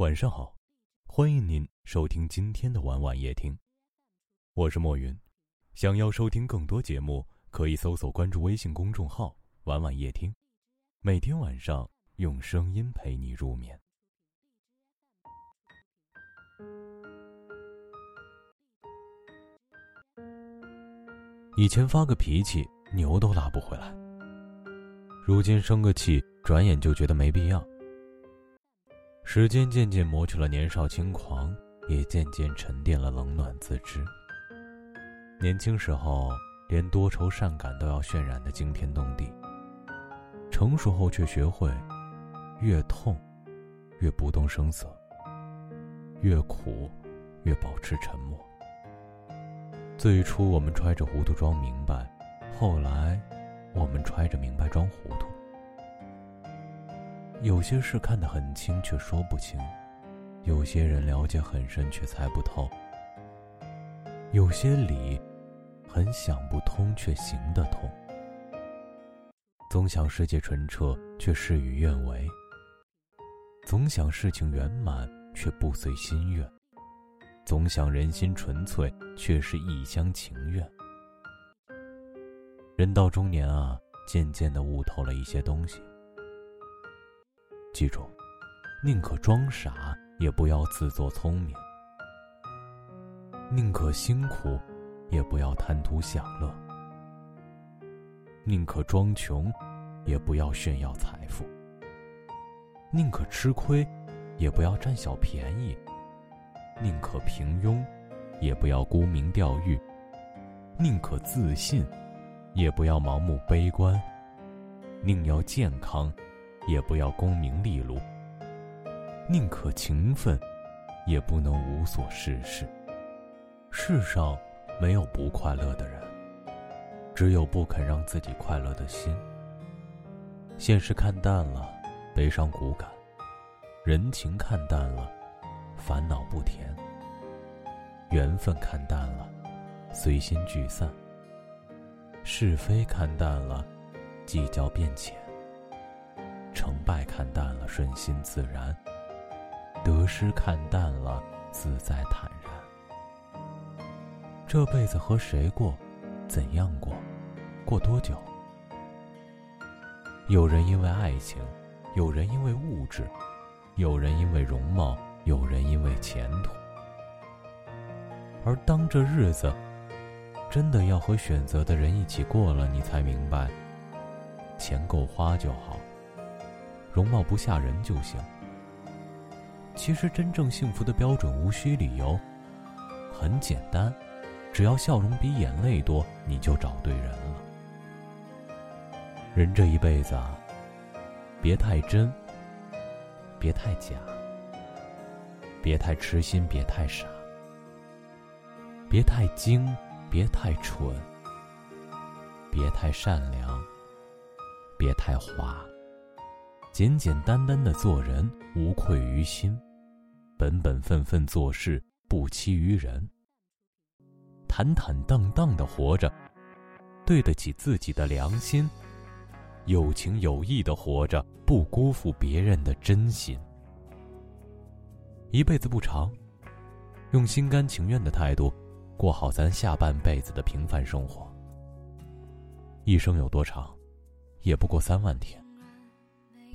晚上好，欢迎您收听今天的晚晚夜听，我是莫云。想要收听更多节目，可以搜索关注微信公众号“晚晚夜听”，每天晚上用声音陪你入眠。以前发个脾气，牛都拉不回来。如今生个气，转眼就觉得没必要。时间渐渐磨去了年少轻狂，也渐渐沉淀了冷暖自知。年轻时候，连多愁善感都要渲染的惊天动地；成熟后，却学会越痛越不动声色，越苦越保持沉默。最初，我们揣着糊涂装明白；后来，我们揣着明白装糊涂。有些事看得很清，却说不清；有些人了解很深，却猜不透；有些理很想不通，却行得通。总想世界纯澈，却事与愿违；总想事情圆满，却不遂心愿；总想人心纯粹，却是一厢情愿。人到中年啊，渐渐的悟透了一些东西。记住，宁可装傻，也不要自作聪明；宁可辛苦，也不要贪图享乐；宁可装穷，也不要炫耀财富；宁可吃亏，也不要占小便宜；宁可平庸，也不要沽名钓誉；宁可自信，也不要盲目悲观；宁要健康。也不要功名利禄，宁可勤奋，也不能无所事事。世上没有不快乐的人，只有不肯让自己快乐的心。现实看淡了，悲伤骨感；人情看淡了，烦恼不甜；缘分看淡了，随心聚散；是非看淡了，计较变浅。成败看淡了，顺心自然；得失看淡了，自在坦然。这辈子和谁过，怎样过，过多久？有人因为爱情，有人因为物质，有人因为容貌，有人因为前途。而当这日子真的要和选择的人一起过了，你才明白，钱够花就好。容貌不吓人就行。其实真正幸福的标准无需理由，很简单，只要笑容比眼泪多，你就找对人了。人这一辈子啊，别太真，别太假，别太痴心，别太傻，别太精，别太蠢，别太善良，别太滑。简简单单的做人，无愧于心；本本分分做事，不欺于人。坦坦荡荡的活着，对得起自己的良心；有情有义的活着，不辜负别人的真心。一辈子不长，用心甘情愿的态度，过好咱下半辈子的平凡生活。一生有多长，也不过三万天。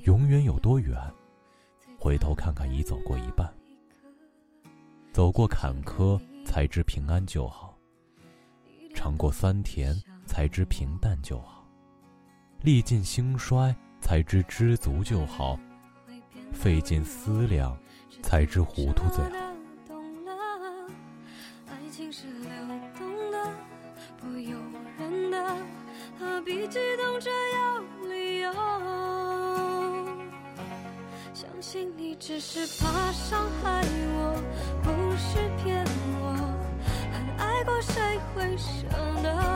永远有多远？回头看看，已走过一半。走过坎坷，才知平安就好；尝过酸甜，才知平淡就好；历尽兴衰，才知知足就好；费尽思量，才知糊涂最好。爱情是流动的，不由人的，何必激动着信你只是怕伤害我，不是骗我。很爱过，谁会舍得？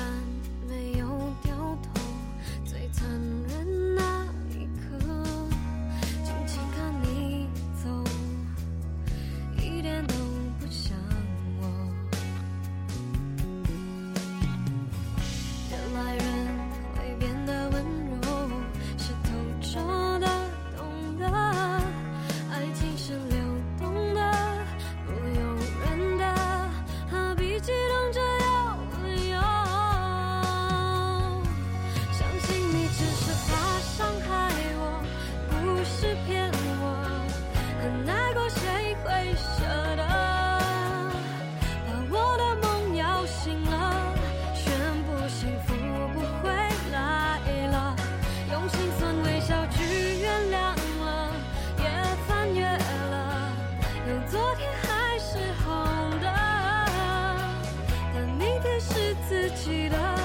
自己的